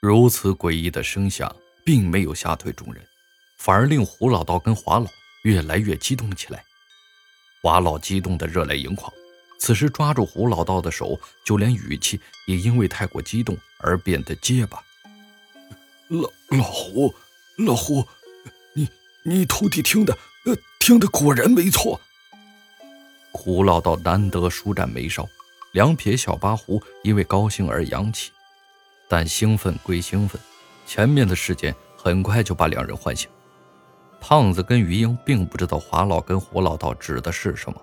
如此诡异的声响，并没有吓退众人，反而令胡老道跟华老越来越激动起来。华老激动得热泪盈眶，此时抓住胡老道的手，就连语气也因为太过激动而变得结巴。老老胡，老胡，你你徒弟听的，呃，听的果然没错。胡老道难得舒展眉梢，两撇小八胡因为高兴而扬起，但兴奋归兴奋，前面的事件很快就把两人唤醒。胖子跟于英并不知道华老跟胡老道指的是什么，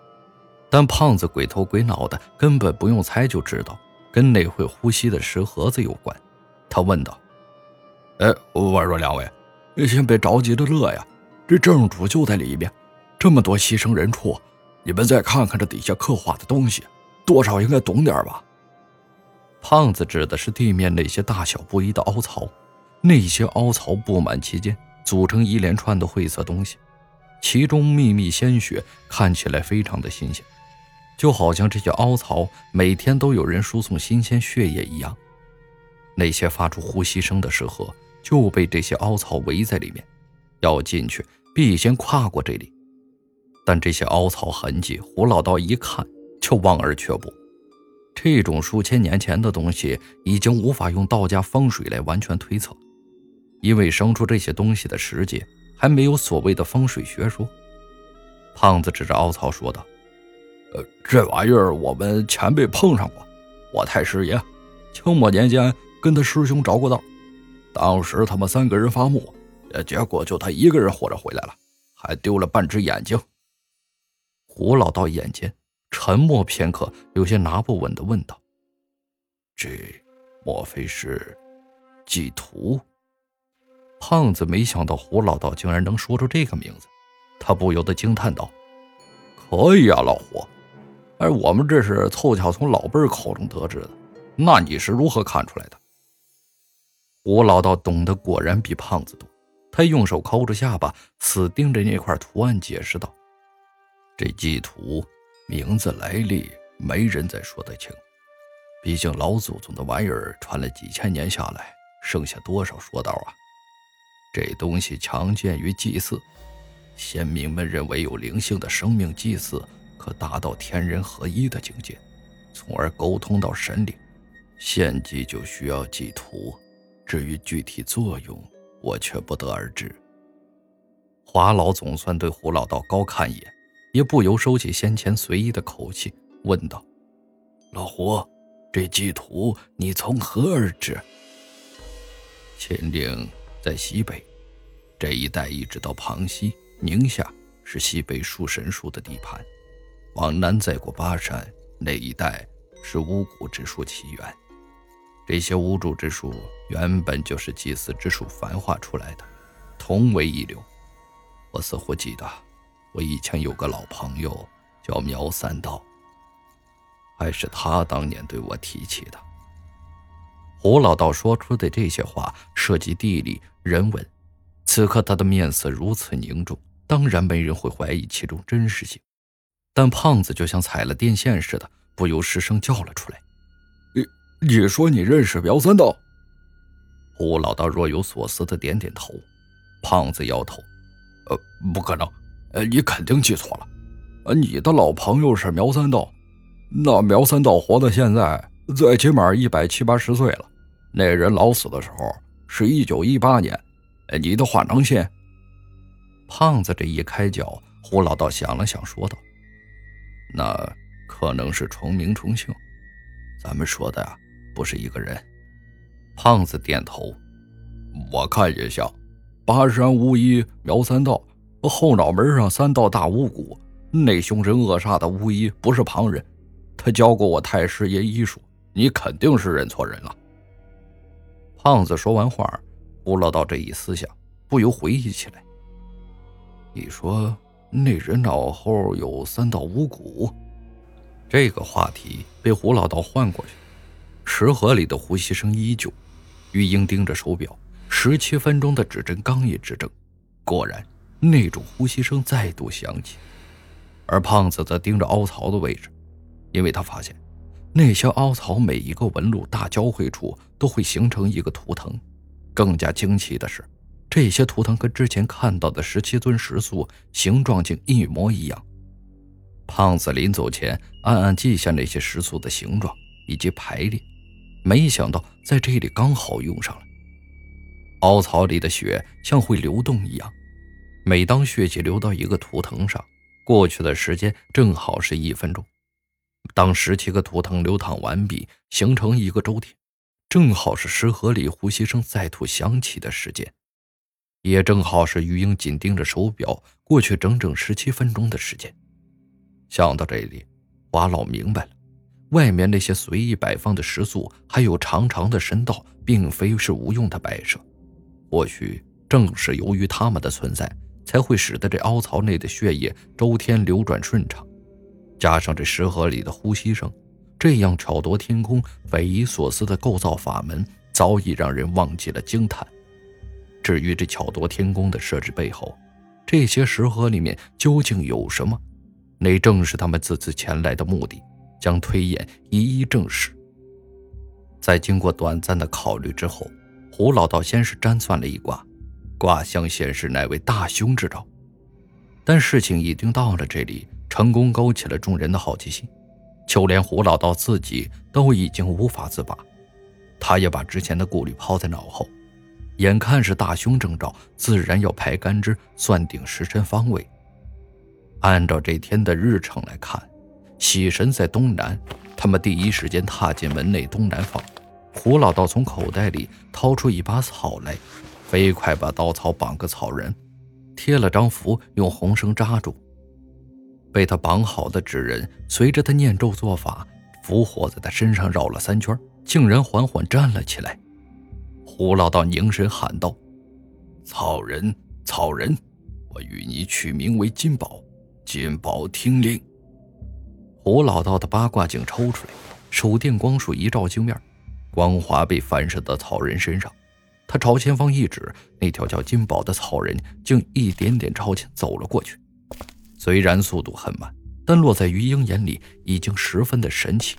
但胖子鬼头鬼脑的，根本不用猜就知道跟那会呼吸的石盒子有关。他问道。哎，我说两位，先别着急的乐呀，这正主就在里面，这么多牺牲人畜，你们再看看这底下刻画的东西，多少应该懂点吧？胖子指的是地面那些大小不一的凹槽，那些凹槽布满其间，组成一连串的晦涩东西，其中秘密鲜血，看起来非常的新鲜，就好像这些凹槽每天都有人输送新鲜血液一样。那些发出呼吸声的石盒。就被这些凹槽围在里面，要进去必先跨过这里。但这些凹槽痕迹，胡老道一看就望而却步。这种数千年前的东西，已经无法用道家风水来完全推测，因为生出这些东西的时节还没有所谓的风水学说。胖子指着凹槽说道：“呃，这玩意儿我们前辈碰上过，我太师爷清末年间跟他师兄着过道。”当时他们三个人伐木，结果就他一个人活着回来了，还丢了半只眼睛。胡老道眼尖，沉默片刻，有些拿不稳的问道：“这莫非是祭图？”胖子没想到胡老道竟然能说出这个名字，他不由得惊叹道：“可以啊，老胡！哎，我们这是凑巧从老辈口中得知的，那你是如何看出来的？”胡老道懂得果然比胖子多，他用手抠着下巴，死盯着那块图案，解释道：“这祭图名字来历没人再说得清，毕竟老祖宗的玩意儿传了几千年下来，剩下多少说道啊？这东西常见于祭祀，先民们认为有灵性的生命祭祀可达到天人合一的境界，从而沟通到神灵，献祭就需要祭图。”至于具体作用，我却不得而知。华老总算对胡老道高看一眼，也不由收起先前随意的口气，问道：“老胡，这祭图你从何而知？”秦岭在西北，这一带一直到庞西、宁夏是西北树神树的地盘，往南再过巴山那一带是巫蛊之术起源。这些巫祝之术原本就是祭祀之术繁化出来的，同为一流。我似乎记得，我以前有个老朋友叫苗三道，还是他当年对我提起的。胡老道说出的这些话涉及地理人文，此刻他的面色如此凝重，当然没人会怀疑其中真实性。但胖子就像踩了电线似的，不由失声叫了出来。你你说你认识苗三道？胡老道若有所思的点点头。胖子摇头：“呃，不可能，呃，你肯定记错了。呃，你的老朋友是苗三道，那苗三道活到现在，最起码一百七八十岁了。那人老死的时候是一九一八年，你的话能信？”胖子这一开脚，胡老道想了想，说道：“那可能是重名重姓。咱们说的呀。”不是一个人，胖子点头，我看也像。巴山巫医苗三道，后脑门上三道大乌骨，那凶神恶煞的巫医不是旁人，他教过我太师爷医术，你肯定是认错人了。胖子说完话，胡老道这一思想，不由回忆起来。你说那人脑后有三道乌骨，这个话题被胡老道换过去。石盒里的呼吸声依旧，玉英盯着手表，十七分钟的指针刚一指正，果然那种呼吸声再度响起。而胖子则盯着凹槽的位置，因为他发现，那些凹槽每一个纹路大交汇处都会形成一个图腾。更加惊奇的是，这些图腾跟之前看到的十七尊石塑形状竟一模一样。胖子临走前暗暗记下那些石塑的形状以及排列，没想到在这里刚好用上了。凹槽里的血像会流动一样，每当血迹流到一个图腾上，过去的时间正好是一分钟。当十七个图腾流淌完毕，形成一个周天，正好是石盒里呼吸声再度响起的时间，也正好是于英紧盯着手表过去整整十七分钟的时间。想到这里，华老明白了，外面那些随意摆放的石塑，还有长长的神道，并非是无用的摆设。或许正是由于他们的存在，才会使得这凹槽内的血液周天流转顺畅。加上这石盒里的呼吸声，这样巧夺天工、匪夷所思的构造法门，早已让人忘记了惊叹。至于这巧夺天工的设置背后，这些石盒里面究竟有什么，那正是他们此次前来的目的，将推演一一证实。在经过短暂的考虑之后。胡老道先是占算了一卦，卦象显示乃为大凶之兆。但事情已经到了这里，成功勾起了众人的好奇心，就连胡老道自己都已经无法自拔。他也把之前的顾虑抛在脑后，眼看是大凶征兆，自然要排干支，算定时辰方位。按照这天的日程来看，喜神在东南，他们第一时间踏进门内东南方。胡老道从口袋里掏出一把草来，飞快把稻草绑个草人，贴了张符，用红绳扎住。被他绑好的纸人，随着他念咒做法，符火在他身上绕了三圈，竟然缓缓站了起来。胡老道凝神喊道：“草人，草人，我与你取名为金宝，金宝听令。”胡老道的八卦镜抽出来，手电光束一照镜面。光华被反射到草人身上，他朝前方一指，那条叫金宝的草人竟一点点朝前走了过去。虽然速度很慢，但落在于英眼里已经十分的神奇。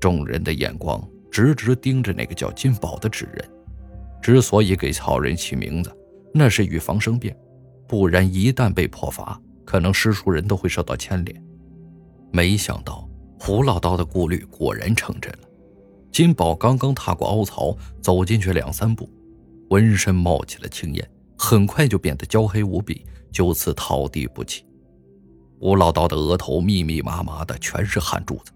众人的眼光直直盯着那个叫金宝的纸人。之所以给草人起名字，那是预防生变，不然一旦被破法，可能师叔人都会受到牵连。没想到胡老道的顾虑果然成真了。金宝刚刚踏过凹槽，走进去两三步，浑身冒起了青烟，很快就变得焦黑无比，就此倒地不起。吴老道的额头密密麻麻的全是汗珠子，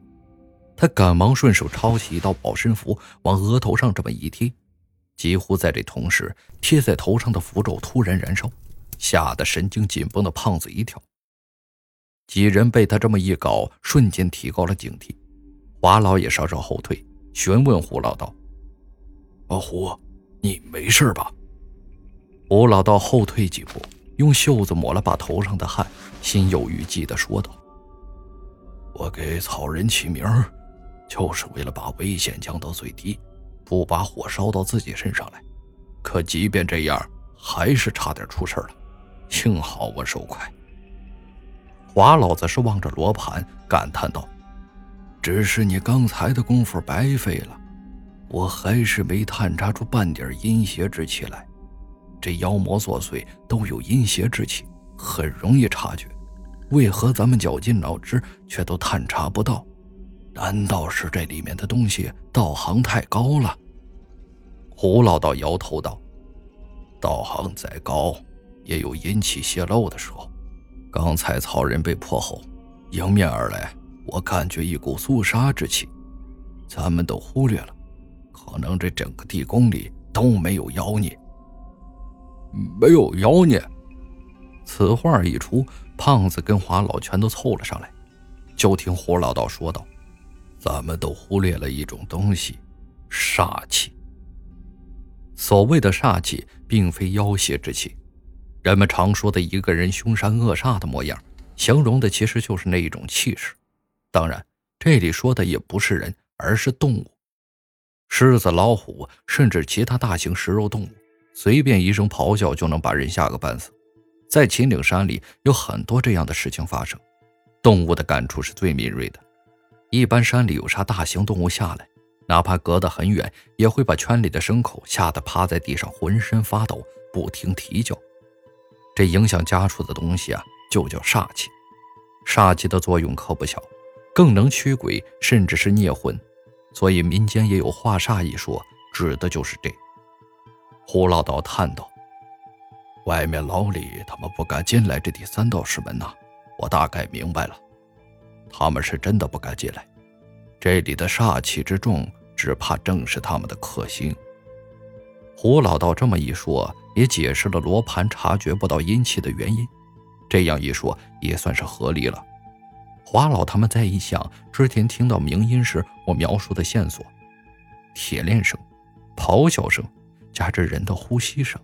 他赶忙顺手抄起一道保身符，往额头上这么一贴。几乎在这同时，贴在头上的符咒突然燃烧，吓得神经紧绷的胖子一跳。几人被他这么一搞，瞬间提高了警惕。华老也稍稍后退。询问胡老道：“阿胡，你没事吧？”胡老道后退几步，用袖子抹了把头上的汗，心有余悸地说道：“我给草人起名，就是为了把危险降到最低，不把火烧到自己身上来。可即便这样，还是差点出事了。幸好我手快。”华老子是望着罗盘，感叹道。只是你刚才的功夫白费了，我还是没探查出半点阴邪之气来。这妖魔作祟都有阴邪之气，很容易察觉，为何咱们绞尽脑汁却都探查不到？难道是这里面的东西道行太高了？胡老道摇头道：“道行再高，也有阴气泄露的时候。刚才曹仁被破后，迎面而来。”我感觉一股肃杀之气，咱们都忽略了，可能这整个地宫里都没有妖孽。没有妖孽。此话一出，胖子跟华老全都凑了上来。就听胡老道说道：“咱们都忽略了一种东西，煞气。所谓的煞气，并非妖邪之气，人们常说的一个人凶杀恶煞的模样，形容的其实就是那一种气势。”当然，这里说的也不是人，而是动物，狮子、老虎，甚至其他大型食肉动物，随便一声咆哮就能把人吓个半死。在秦岭山里有很多这样的事情发生，动物的感触是最敏锐的。一般山里有啥大型动物下来，哪怕隔得很远，也会把圈里的牲口吓得趴在地上，浑身发抖，不停啼叫。这影响家畜的东西啊，就叫煞气。煞气的作用可不小，更能驱鬼，甚至是灭魂。所以民间也有化煞一说，指的就是这。胡老道叹道：“外面老李他们不敢进来这第三道石门呐，我大概明白了。”他们是真的不敢进来，这里的煞气之重，只怕正是他们的克星。胡老道这么一说，也解释了罗盘察觉不到阴气的原因。这样一说，也算是合理了。华老他们再一想，之前听到鸣音时我描述的线索，铁链声、咆哮声，加之人的呼吸声，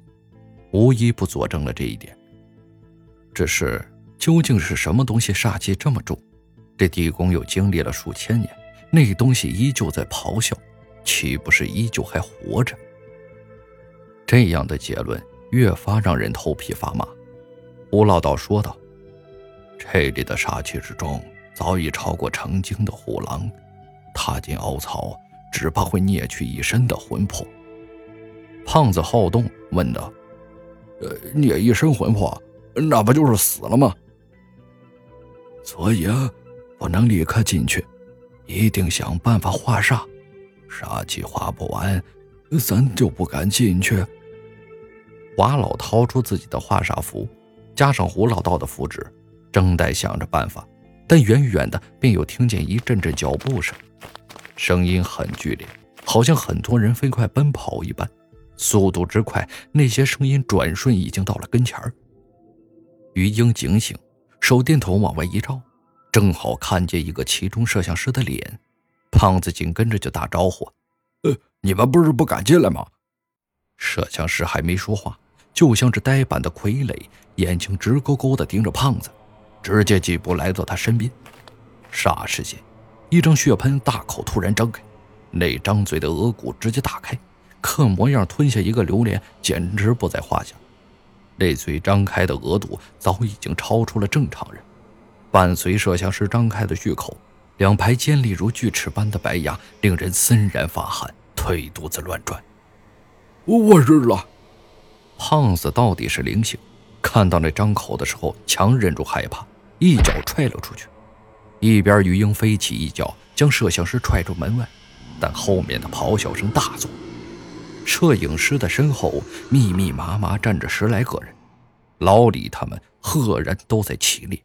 无一不佐证了这一点。只是，究竟是什么东西煞气这么重？这地宫又经历了数千年，那东西依旧在咆哮，岂不是依旧还活着？这样的结论越发让人头皮发麻。吴老道说道：“这里的煞气之重，早已超过成精的虎狼，踏进凹槽，只怕会孽去一身的魂魄。”胖子好动问道：“呃，孽一身魂魄，那不就是死了吗？”所以啊。不能立刻进去，一定想办法化煞。煞气化不完，咱就不敢进去。华老掏出自己的化煞符，加上胡老道的符纸，正在想着办法，但远远的便又听见一阵阵脚步声，声音很剧烈，好像很多人飞快奔跑一般，速度之快，那些声音转瞬已经到了跟前儿。于英警醒，手电筒往外一照。正好看见一个其中摄像师的脸，胖子紧跟着就打招呼：“呃，你们不是不敢进来吗？”摄像师还没说话，就像是呆板的傀儡，眼睛直勾勾地盯着胖子，直接几步来到他身边。霎时间，一张血盆大口突然张开，那张嘴的额骨直接打开，刻模样吞下一个榴莲简直不在话下。那嘴张开的额度早已经超出了正常人。伴随摄像师张开的巨口，两排尖利如锯齿般的白牙令人森然发汗，腿肚子乱转。我日了！胖子到底是灵性，看到那张口的时候，强忍住害怕，一脚踹了出去。一边于英飞起一脚，将摄像师踹出门外，但后面的咆哮声大作。摄影师的身后密密麻麻站着十来个人，老李他们赫然都在起立。